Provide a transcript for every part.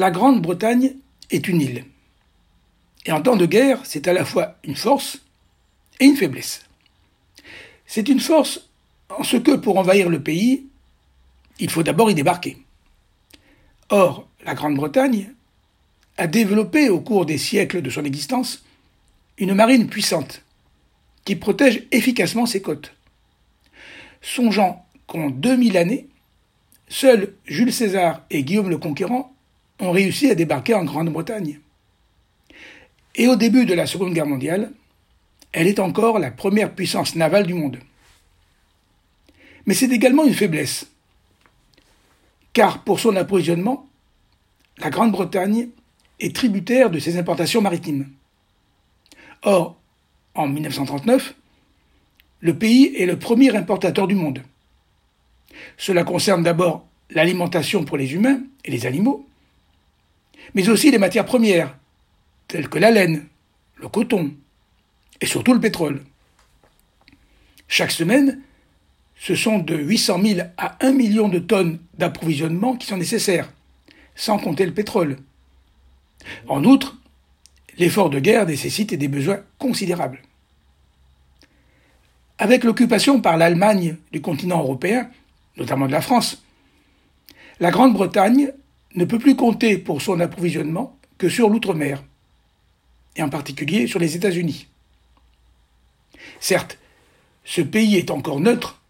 la Grande-Bretagne est une île. Et en temps de guerre, c'est à la fois une force et une faiblesse. C'est une force en ce que pour envahir le pays, il faut d'abord y débarquer. Or, la Grande-Bretagne a développé au cours des siècles de son existence une marine puissante qui protège efficacement ses côtes. Songeant qu'en 2000 années, seuls Jules César et Guillaume le Conquérant ont réussi à débarquer en Grande-Bretagne. Et au début de la Seconde Guerre mondiale, elle est encore la première puissance navale du monde. Mais c'est également une faiblesse, car pour son approvisionnement, la Grande-Bretagne est tributaire de ses importations maritimes. Or, en 1939, le pays est le premier importateur du monde. Cela concerne d'abord l'alimentation pour les humains et les animaux, mais aussi les matières premières, telles que la laine, le coton et surtout le pétrole. Chaque semaine, ce sont de 800 000 à 1 million de tonnes d'approvisionnement qui sont nécessaires, sans compter le pétrole. En outre, l'effort de guerre nécessite des besoins considérables. Avec l'occupation par l'Allemagne du continent européen, notamment de la France, la Grande-Bretagne ne peut plus compter pour son approvisionnement que sur l'outre-mer, et en particulier sur les États-Unis. Certes, ce pays est encore neutre,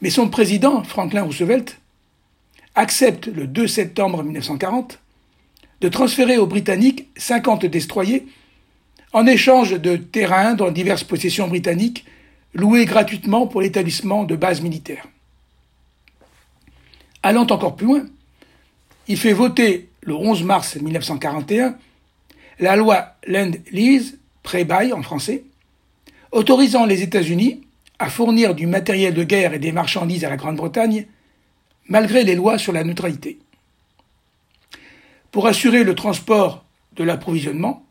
mais son président, Franklin Roosevelt, accepte le 2 septembre 1940 de transférer aux Britanniques 50 destroyers en échange de terrains dans diverses possessions britanniques loués gratuitement pour l'établissement de bases militaires. Allant encore plus loin, il fait voter le 11 mars 1941 la loi Land-Lease, pré-bail en français, autorisant les États-Unis à fournir du matériel de guerre et des marchandises à la Grande-Bretagne, malgré les lois sur la neutralité. Pour assurer le transport de l'approvisionnement,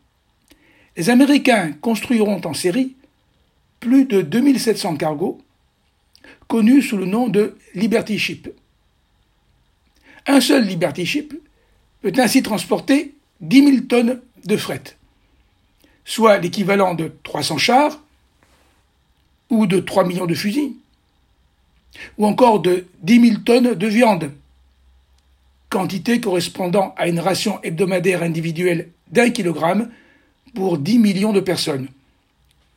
les Américains construiront en série plus de 2700 cargos, connus sous le nom de Liberty Ship. Un seul Liberty Ship peut ainsi transporter 10 000 tonnes de fret, soit l'équivalent de 300 chars ou de 3 millions de fusils, ou encore de 10 000 tonnes de viande, quantité correspondant à une ration hebdomadaire individuelle d'un kilogramme pour 10 millions de personnes,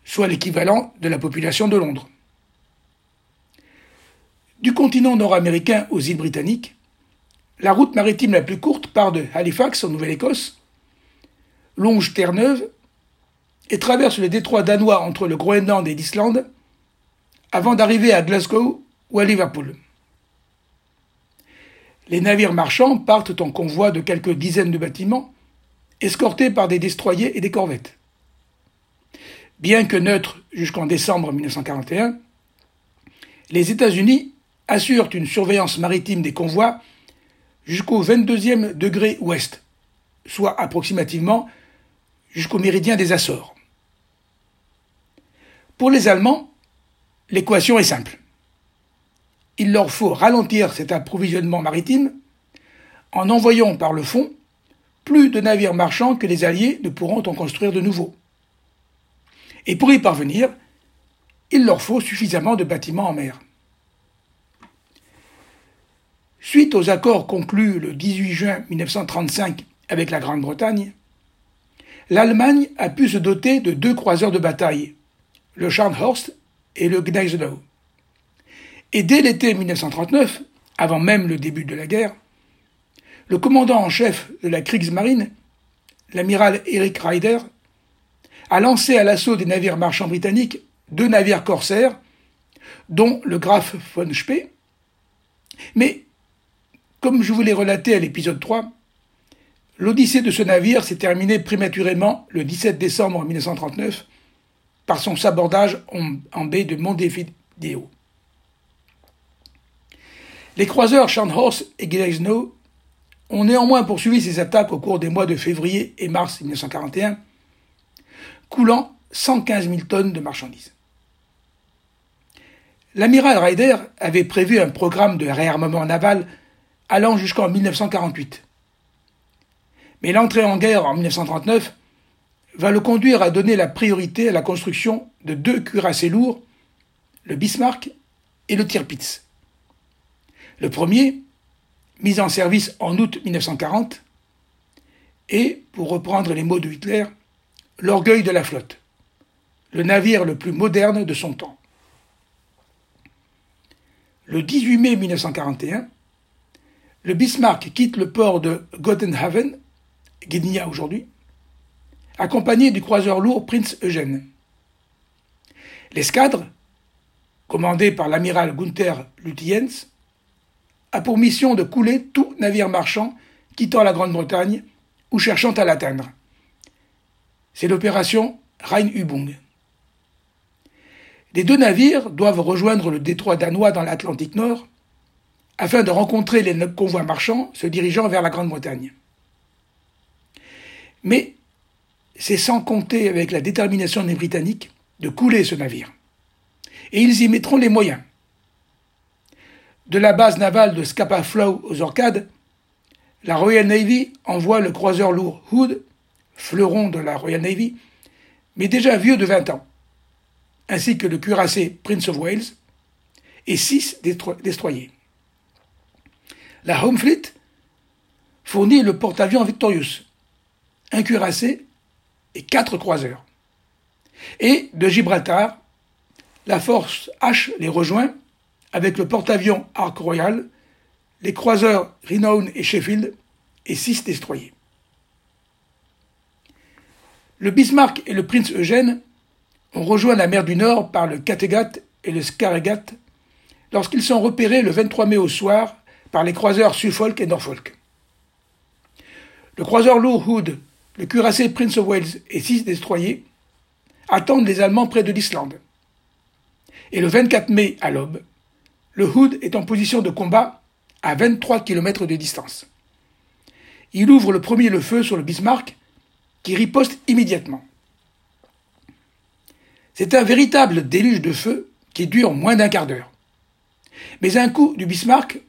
soit l'équivalent de la population de Londres. Du continent nord-américain aux îles britanniques, la route maritime la plus courte part de Halifax en Nouvelle-Écosse, longe Terre-Neuve et traverse le détroit danois entre le Groenland et l'Islande avant d'arriver à Glasgow ou à Liverpool. Les navires marchands partent en convoi de quelques dizaines de bâtiments, escortés par des destroyers et des corvettes. Bien que neutres jusqu'en décembre 1941, les États-Unis assurent une surveillance maritime des convois jusqu'au 22e degré ouest, soit approximativement jusqu'au méridien des Açores. Pour les Allemands, l'équation est simple il leur faut ralentir cet approvisionnement maritime en envoyant par le fond plus de navires marchands que les Alliés ne pourront en construire de nouveaux. Et pour y parvenir, il leur faut suffisamment de bâtiments en mer. Suite aux accords conclus le 18 juin 1935 avec la Grande-Bretagne, l'Allemagne a pu se doter de deux croiseurs de bataille, le Scharnhorst et le Gneisenau. Et dès l'été 1939, avant même le début de la guerre, le commandant en chef de la Kriegsmarine, l'amiral Eric Ryder, a lancé à l'assaut des navires marchands britanniques deux navires corsaires, dont le Graf von Spee. Mais, comme je vous l'ai relaté à l'épisode 3, l'odyssée de ce navire s'est terminée prématurément le 17 décembre 1939 par son sabordage en, baie de Montevideo. Les croiseurs Scharnhorst et Gleisnow ont néanmoins poursuivi ces attaques au cours des mois de février et mars 1941, coulant 115 000 tonnes de marchandises. L'amiral Ryder avait prévu un programme de réarmement naval allant jusqu'en 1948. Mais l'entrée en guerre en 1939 va le conduire à donner la priorité à la construction de deux cuirassés lourds, le Bismarck et le Tirpitz. Le premier, mis en service en août 1940, est, pour reprendre les mots de Hitler, l'orgueil de la flotte, le navire le plus moderne de son temps. Le 18 mai 1941, le Bismarck quitte le port de Gottenhaven, Gdynia aujourd'hui, accompagné du croiseur lourd Prince Eugène. L'escadre, commandée par l'amiral Gunther Lutyens, a pour mission de couler tout navire marchand quittant la Grande-Bretagne ou cherchant à l'atteindre. C'est l'opération Rheinübung. Les deux navires doivent rejoindre le détroit danois dans l'Atlantique Nord afin de rencontrer les convois marchands se dirigeant vers la Grande-Bretagne. Mais c'est sans compter avec la détermination des Britanniques de couler ce navire. Et ils y mettront les moyens. De la base navale de Scapa Flow aux Orcades, la Royal Navy envoie le croiseur lourd Hood, fleuron de la Royal Navy, mais déjà vieux de 20 ans, ainsi que le cuirassé Prince of Wales et six destroyers. La Home Fleet fournit le porte-avions Victorious, un cuirassé et quatre croiseurs. Et de Gibraltar, la force H les rejoint avec le porte-avions Ark Royal, les croiseurs Renown et Sheffield et six destroyers. Le Bismarck et le Prince Eugène ont rejoint la mer du Nord par le Kattegat et le Skaregat lorsqu'ils sont repérés le 23 mai au soir par les croiseurs Suffolk et Norfolk. Le croiseur lourd Hood le cuirassé Prince of Wales et six destroyers attendent les Allemands près de l'Islande. Et le 24 mai à l'aube, le Hood est en position de combat à 23 km de distance. Il ouvre le premier le feu sur le Bismarck, qui riposte immédiatement. C'est un véritable déluge de feu qui dure moins d'un quart d'heure. Mais un coup du Bismarck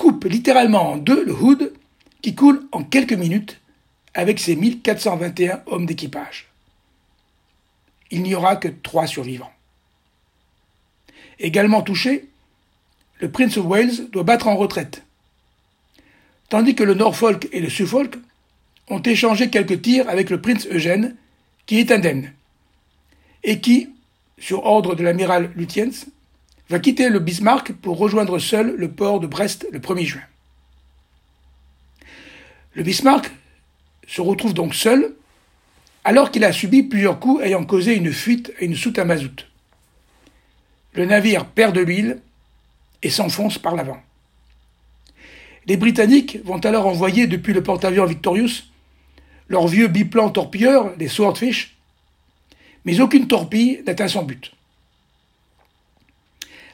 coupe littéralement en deux le Hood, qui coule en quelques minutes avec ses 1421 hommes d'équipage. Il n'y aura que trois survivants. Également touché, le Prince of Wales doit battre en retraite, tandis que le Norfolk et le Suffolk ont échangé quelques tirs avec le Prince Eugène, qui est indemne, et qui, sur ordre de l'amiral Lutyens, va quitter le Bismarck pour rejoindre seul le port de Brest le 1er juin. Le Bismarck se retrouve donc seul, alors qu'il a subi plusieurs coups ayant causé une fuite à une soute à mazout. Le navire perd de l'huile et s'enfonce par l'avant. Les Britanniques vont alors envoyer depuis le porte-avions Victorious leur vieux biplan torpilleur, les Swordfish, mais aucune torpille n'atteint son but.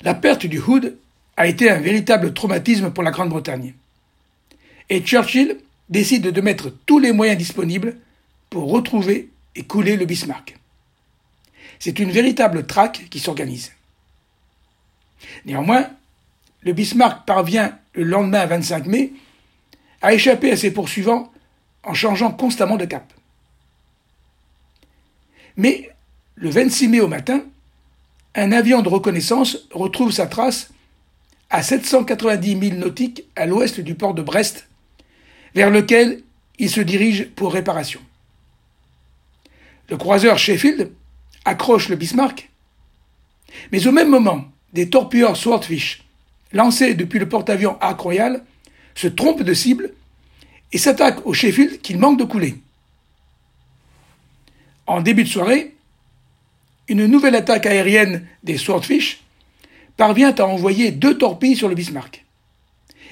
La perte du Hood a été un véritable traumatisme pour la Grande-Bretagne. Et Churchill décide de mettre tous les moyens disponibles pour retrouver et couler le Bismarck. C'est une véritable traque qui s'organise. Néanmoins, le Bismarck parvient le lendemain 25 mai à échapper à ses poursuivants en changeant constamment de cap. Mais le 26 mai au matin, un avion de reconnaissance retrouve sa trace à 790 milles nautiques à l'ouest du port de Brest vers lequel il se dirige pour réparation. Le croiseur Sheffield accroche le Bismarck, mais au même moment, des torpilleurs Swordfish, lancés depuis le porte-avions Ark Royal, se trompent de cible et s'attaquent au Sheffield qu'il manque de couler. En début de soirée, une nouvelle attaque aérienne des Swordfish parvient à envoyer deux torpilles sur le Bismarck.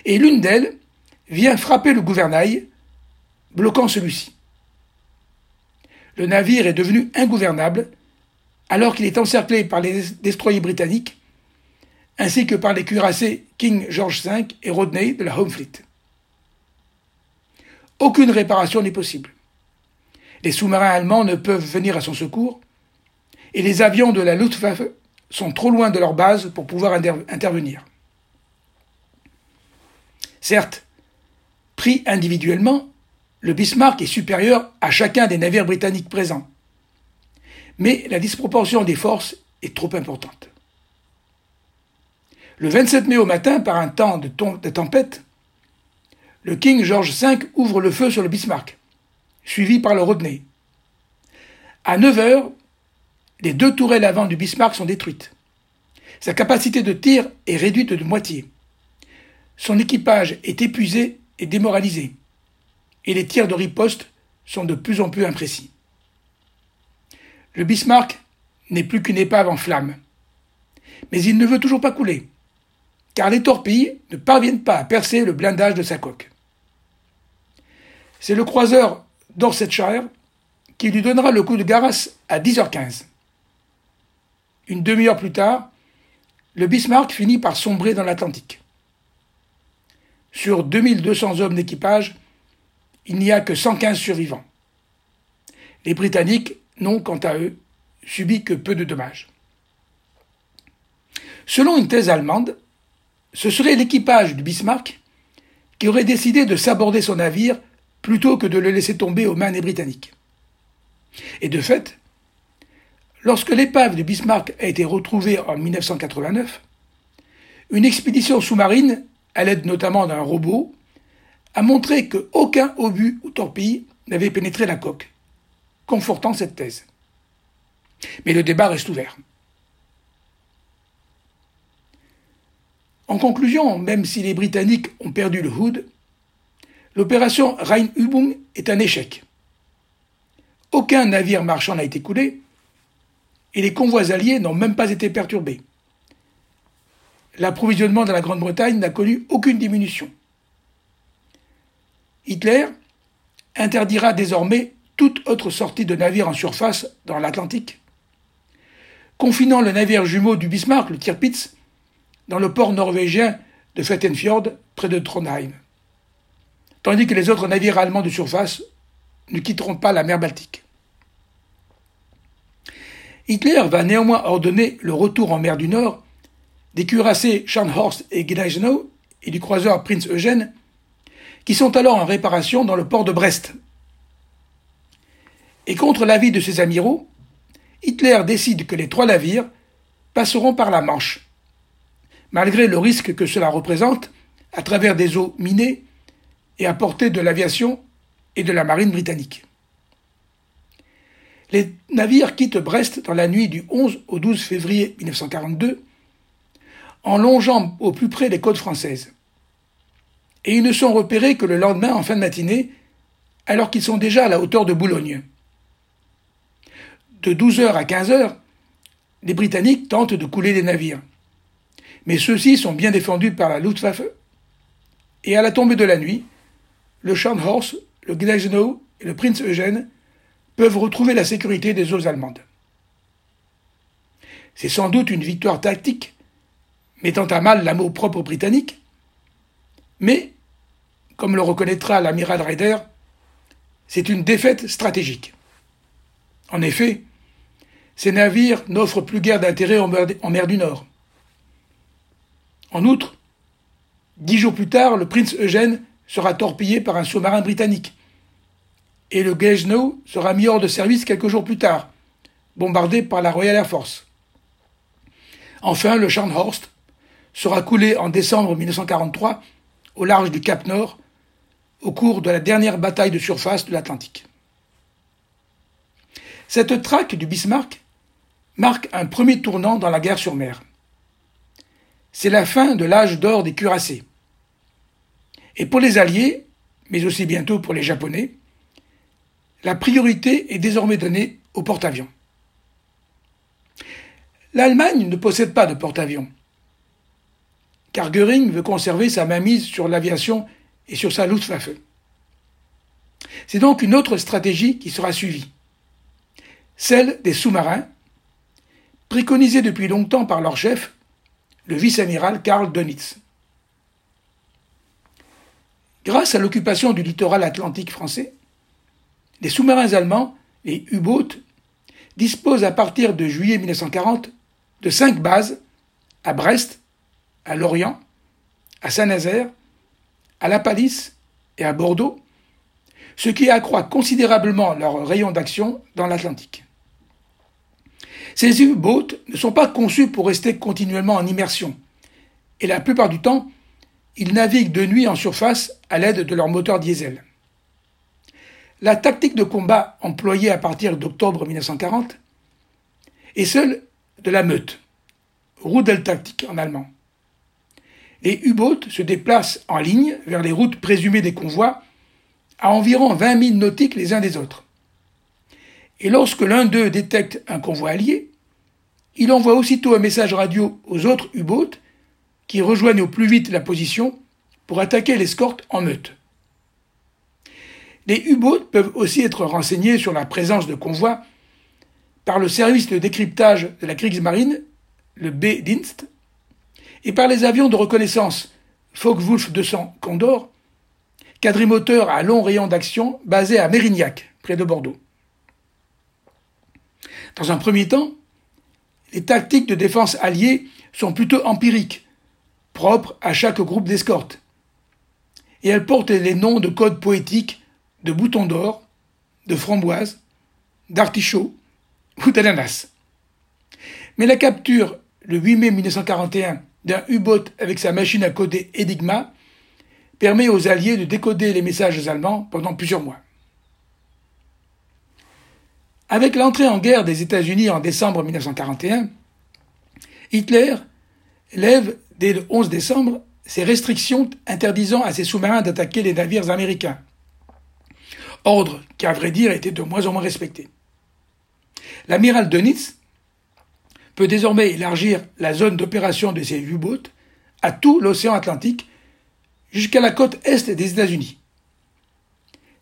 Et l'une d'elles vient frapper le gouvernail, bloquant celui-ci. Le navire est devenu ingouvernable alors qu'il est encerclé par les destroyers britanniques ainsi que par les cuirassés King George V et Rodney de la Home Fleet. Aucune réparation n'est possible. Les sous-marins allemands ne peuvent venir à son secours et les avions de la Luftwaffe sont trop loin de leur base pour pouvoir intervenir. Certes, Pris individuellement, le Bismarck est supérieur à chacun des navires britanniques présents. Mais la disproportion des forces est trop importante. Le 27 mai au matin, par un temps de, tempête, le King George V ouvre le feu sur le Bismarck, suivi par le Rodney. À 9 heures, les deux tourelles avant du Bismarck sont détruites. Sa capacité de tir est réduite de moitié. Son équipage est épuisé et démoralisé et les tirs de riposte sont de plus en plus imprécis. Le Bismarck n'est plus qu'une épave en flammes. Mais il ne veut toujours pas couler, car les torpilles ne parviennent pas à percer le blindage de sa coque. C'est le croiseur Dorsetshire qui lui donnera le coup de garasse à 10h15. Une demi-heure plus tard, le Bismarck finit par sombrer dans l'Atlantique. Sur 2200 hommes d'équipage, il n'y a que 115 survivants. Les Britanniques n'ont, quant à eux, subi que peu de dommages. Selon une thèse allemande, ce serait l'équipage du Bismarck qui aurait décidé de s'aborder son navire plutôt que de le laisser tomber aux mains des Britanniques. Et de fait, lorsque l'épave du Bismarck a été retrouvée en 1989, une expédition sous-marine, à l'aide notamment d'un robot, a montré qu'aucun obus ou torpille n'avait pénétré la coque, confortant cette thèse. Mais le débat reste ouvert. En conclusion, même si les Britanniques ont perdu le Hood, l'opération Rheinübung est un échec. Aucun navire marchand n'a été coulé et les convois alliés n'ont même pas été perturbés. L'approvisionnement de la Grande-Bretagne n'a connu aucune diminution. Hitler interdira désormais toute autre sortie de navires en surface dans l'Atlantique, confinant le navire jumeau du Bismarck, le Tirpitz, dans le port norvégien de Fettenfjord, près de Trondheim, tandis que les autres navires allemands de surface ne quitteront pas la mer Baltique. Hitler va néanmoins ordonner le retour en mer du Nord des cuirassés Scharnhorst et Gneisenau et du croiseur Prince Eugène qui sont alors en réparation dans le port de Brest. Et contre l'avis de ses amiraux, Hitler décide que les trois navires passeront par la Manche, malgré le risque que cela représente à travers des eaux minées et à portée de l'aviation et de la marine britannique. Les navires quittent Brest dans la nuit du 11 au 12 février 1942 en longeant au plus près les côtes françaises et ils ne sont repérés que le lendemain en fin de matinée, alors qu'ils sont déjà à la hauteur de Boulogne. De 12h à 15h, les Britanniques tentent de couler des navires. Mais ceux-ci sont bien défendus par la Luftwaffe, et à la tombée de la nuit, le Scharnhorst, le Gneisenau et le Prince Eugène peuvent retrouver la sécurité des eaux allemandes. C'est sans doute une victoire tactique, mettant à mal l'amour propre britannique, mais comme le reconnaîtra l'amiral Ryder, c'est une défaite stratégique. En effet, ces navires n'offrent plus guère d'intérêt en mer du Nord. En outre, dix jours plus tard, le prince Eugène sera torpillé par un sous-marin britannique, et le Gneisenau sera mis hors de service quelques jours plus tard, bombardé par la Royal Air Force. Enfin, le Scharnhorst sera coulé en décembre 1943 au large du Cap Nord au cours de la dernière bataille de surface de l'Atlantique. Cette traque du Bismarck marque un premier tournant dans la guerre sur mer. C'est la fin de l'âge d'or des cuirassés. Et pour les Alliés, mais aussi bientôt pour les Japonais, la priorité est désormais donnée aux porte-avions. L'Allemagne ne possède pas de porte-avions, car Göring veut conserver sa mainmise sur l'aviation et sur sa Luftwaffe. C'est donc une autre stratégie qui sera suivie, celle des sous-marins, préconisée depuis longtemps par leur chef, le vice-amiral Karl Dönitz. Grâce à l'occupation du littoral atlantique français, les sous-marins allemands, les U-boats, disposent à partir de juillet 1940 de cinq bases à Brest, à Lorient, à Saint-Nazaire, à La Palisse et à Bordeaux, ce qui accroît considérablement leur rayon d'action dans l'Atlantique. Ces U-boats ne sont pas conçus pour rester continuellement en immersion, et la plupart du temps, ils naviguent de nuit en surface à l'aide de leur moteur diesel. La tactique de combat employée à partir d'octobre 1940 est celle de la meute, Rudeltaktik en allemand. Les U-boats se déplacent en ligne vers les routes présumées des convois à environ 20 000 nautiques les uns des autres. Et lorsque l'un d'eux détecte un convoi allié, il envoie aussitôt un message radio aux autres U-boats qui rejoignent au plus vite la position pour attaquer l'escorte en meute. Les U-boats peuvent aussi être renseignés sur la présence de convois par le service de décryptage de la Kriegsmarine, le B-Dienst, et par les avions de reconnaissance Focke-Wulf 200 Condor, quadrimoteur à long rayon d'action basé à Mérignac, près de Bordeaux. Dans un premier temps, les tactiques de défense alliées sont plutôt empiriques, propres à chaque groupe d'escorte, et elles portent les noms de codes poétiques de bouton d'or, de framboise, d'artichaut ou d'ananas. Mais la capture, le 8 mai 1941, d'un U-boat avec sa machine à coder Enigma permet aux Alliés de décoder les messages allemands pendant plusieurs mois. Avec l'entrée en guerre des États-Unis en décembre 1941, Hitler lève dès le 11 décembre ses restrictions interdisant à ses sous-marins d'attaquer les navires américains. Ordre qui, à vrai dire, était de moins en moins respecté. L'amiral Dönitz peut désormais élargir la zone d'opération de ses U-boats à tout l'océan Atlantique jusqu'à la côte est des États-Unis.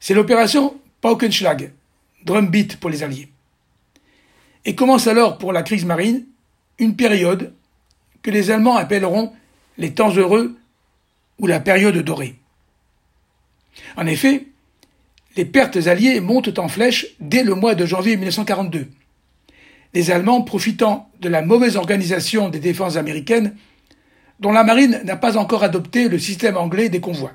C'est l'opération Paukenschlag, drumbeat pour les Alliés. Et commence alors pour la crise marine une période que les Allemands appelleront les temps heureux ou la période dorée. En effet, les pertes alliées montent en flèche dès le mois de janvier 1942 les Allemands profitant de la mauvaise organisation des défenses américaines, dont la marine n'a pas encore adopté le système anglais des convois.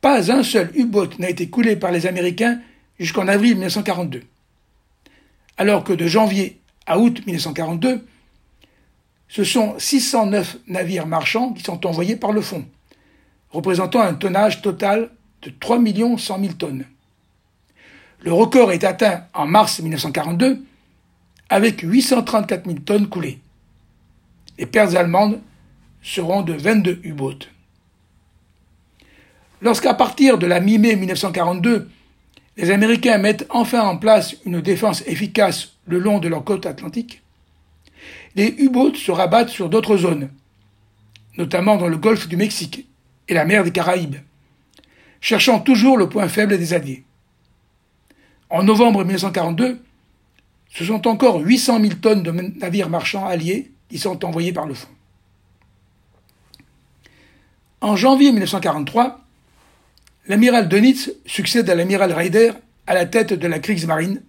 Pas un seul U-boat n'a été coulé par les Américains jusqu'en avril 1942. Alors que de janvier à août 1942, ce sont 609 navires marchands qui sont envoyés par le fond, représentant un tonnage total de 3 100 000 tonnes. Le record est atteint en mars 1942 avec 834 000 tonnes coulées. Les pertes allemandes seront de 22 U-boats. Lorsqu'à partir de la mi-mai 1942, les Américains mettent enfin en place une défense efficace le long de leur côte atlantique, les U-boats se rabattent sur d'autres zones, notamment dans le golfe du Mexique et la mer des Caraïbes, cherchant toujours le point faible des Alliés. En novembre 1942, ce sont encore 800 000 tonnes de navires marchands alliés qui sont envoyés par le fond. En janvier 1943, l'amiral Dönitz succède à l'amiral Ryder à la tête de la Kriegsmarine,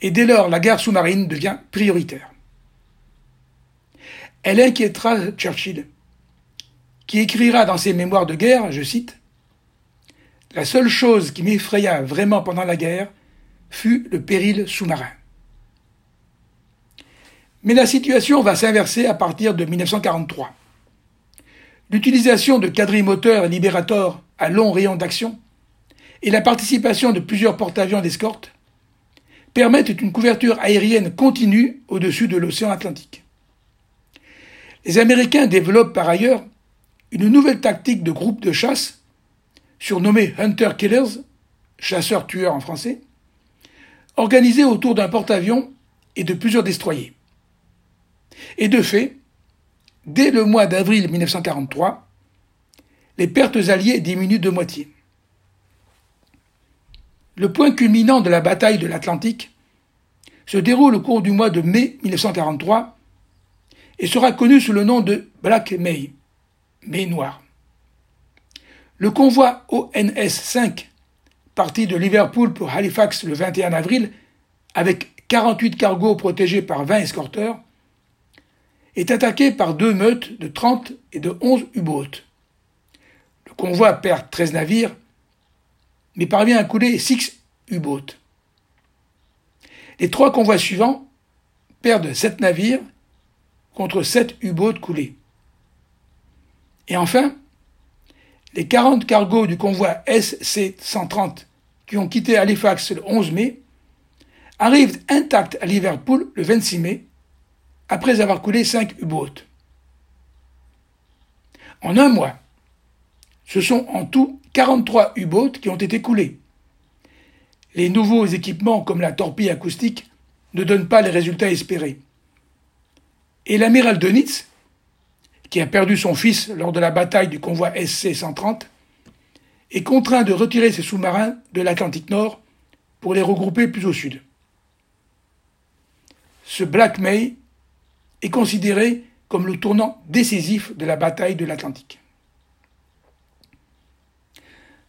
et dès lors la guerre sous-marine devient prioritaire. Elle inquiétera Churchill, qui écrira dans ses mémoires de guerre, je cite, La seule chose qui m'effraya vraiment pendant la guerre fut le péril sous-marin. Mais la situation va s'inverser à partir de 1943. L'utilisation de quadrimoteurs Liberator à long rayon d'action et la participation de plusieurs porte-avions d'escorte permettent une couverture aérienne continue au-dessus de l'océan Atlantique. Les Américains développent par ailleurs une nouvelle tactique de groupe de chasse, surnommée Hunter Killers, chasseurs-tueurs en français, organisée autour d'un porte-avions et de plusieurs destroyers. Et de fait, dès le mois d'avril 1943, les pertes alliées diminuent de moitié. Le point culminant de la bataille de l'Atlantique se déroule au cours du mois de mai 1943 et sera connu sous le nom de Black May, mai noir. Le convoi ONS 5, parti de Liverpool pour Halifax le 21 avril, avec 48 cargos protégés par 20 escorteurs, est attaqué par deux meutes de 30 et de 11 U-boats. Le convoi perd 13 navires mais parvient à couler six U-boats. Les trois convois suivants perdent sept navires contre sept U-boats coulés. Et enfin, les 40 cargos du convoi SC-130 qui ont quitté Halifax le 11 mai arrivent intacts à Liverpool le 26 mai, après avoir coulé 5 U-boats. En un mois, ce sont en tout 43 U-boats qui ont été coulés. Les nouveaux équipements comme la torpille acoustique ne donnent pas les résultats espérés. Et l'amiral Dönitz, qui a perdu son fils lors de la bataille du convoi SC-130, est contraint de retirer ses sous-marins de l'Atlantique Nord pour les regrouper plus au sud. Ce Black May est considéré comme le tournant décisif de la bataille de l'Atlantique.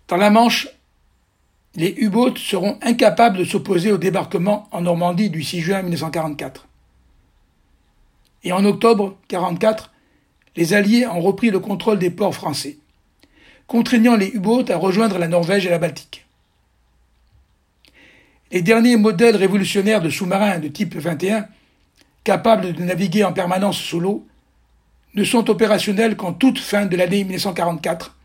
Dans la Manche, les U-boats seront incapables de s'opposer au débarquement en Normandie du 6 juin 1944. Et en octobre 1944, les Alliés ont repris le contrôle des ports français, contraignant les U-boats à rejoindre la Norvège et la Baltique. Les derniers modèles révolutionnaires de sous-marins de type 21, capables de naviguer en permanence sous l'eau, ne sont opérationnels qu'en toute fin de l'année 1944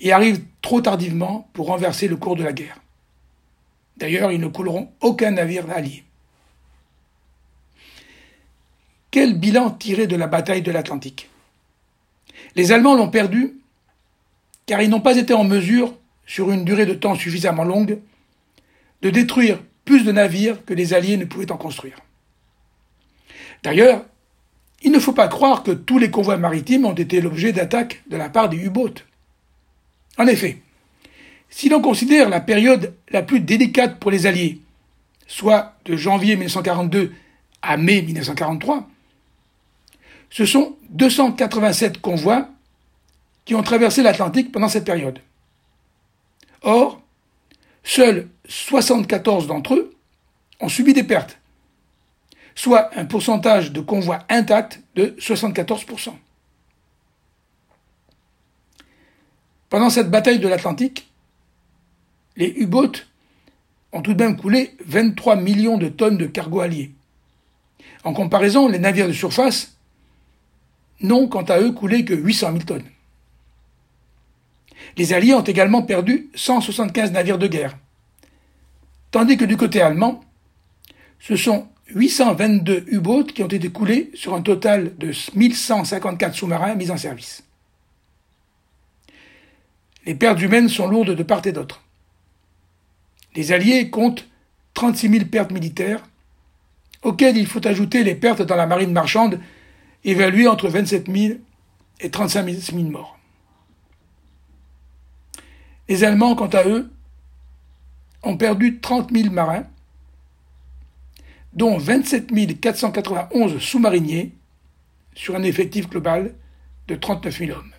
et arrivent trop tardivement pour renverser le cours de la guerre. D'ailleurs, ils ne couleront aucun navire allié. Quel bilan tirer de la bataille de l'Atlantique? Les Allemands l'ont perdu car ils n'ont pas été en mesure, sur une durée de temps suffisamment longue, de détruire plus de navires que les Alliés ne pouvaient en construire. D'ailleurs, il ne faut pas croire que tous les convois maritimes ont été l'objet d'attaques de la part des U-boats. En effet, si l'on considère la période la plus délicate pour les Alliés, soit de janvier 1942 à mai 1943, ce sont 287 convois qui ont traversé l'Atlantique pendant cette période. Or, seuls 74 d'entre eux ont subi des pertes, soit un pourcentage de convois intact de 74%. Pendant cette bataille de l'Atlantique, les U-boats ont tout de même coulé 23 millions de tonnes de cargo alliés. En comparaison, les navires de surface n'ont quant à eux coulé que 800 000 tonnes. Les Alliés ont également perdu 175 navires de guerre, tandis que du côté allemand, ce sont 822 U-boats qui ont été coulés sur un total de 1154 sous-marins mis en service. Les pertes humaines sont lourdes de part et d'autre. Les Alliés comptent 36 000 pertes militaires, auxquelles il faut ajouter les pertes dans la marine marchande évalué entre 27 000 et 35 000 morts. Les Allemands, quant à eux, ont perdu 30 000 marins, dont 27 491 sous-mariniers, sur un effectif global de 39 000 hommes.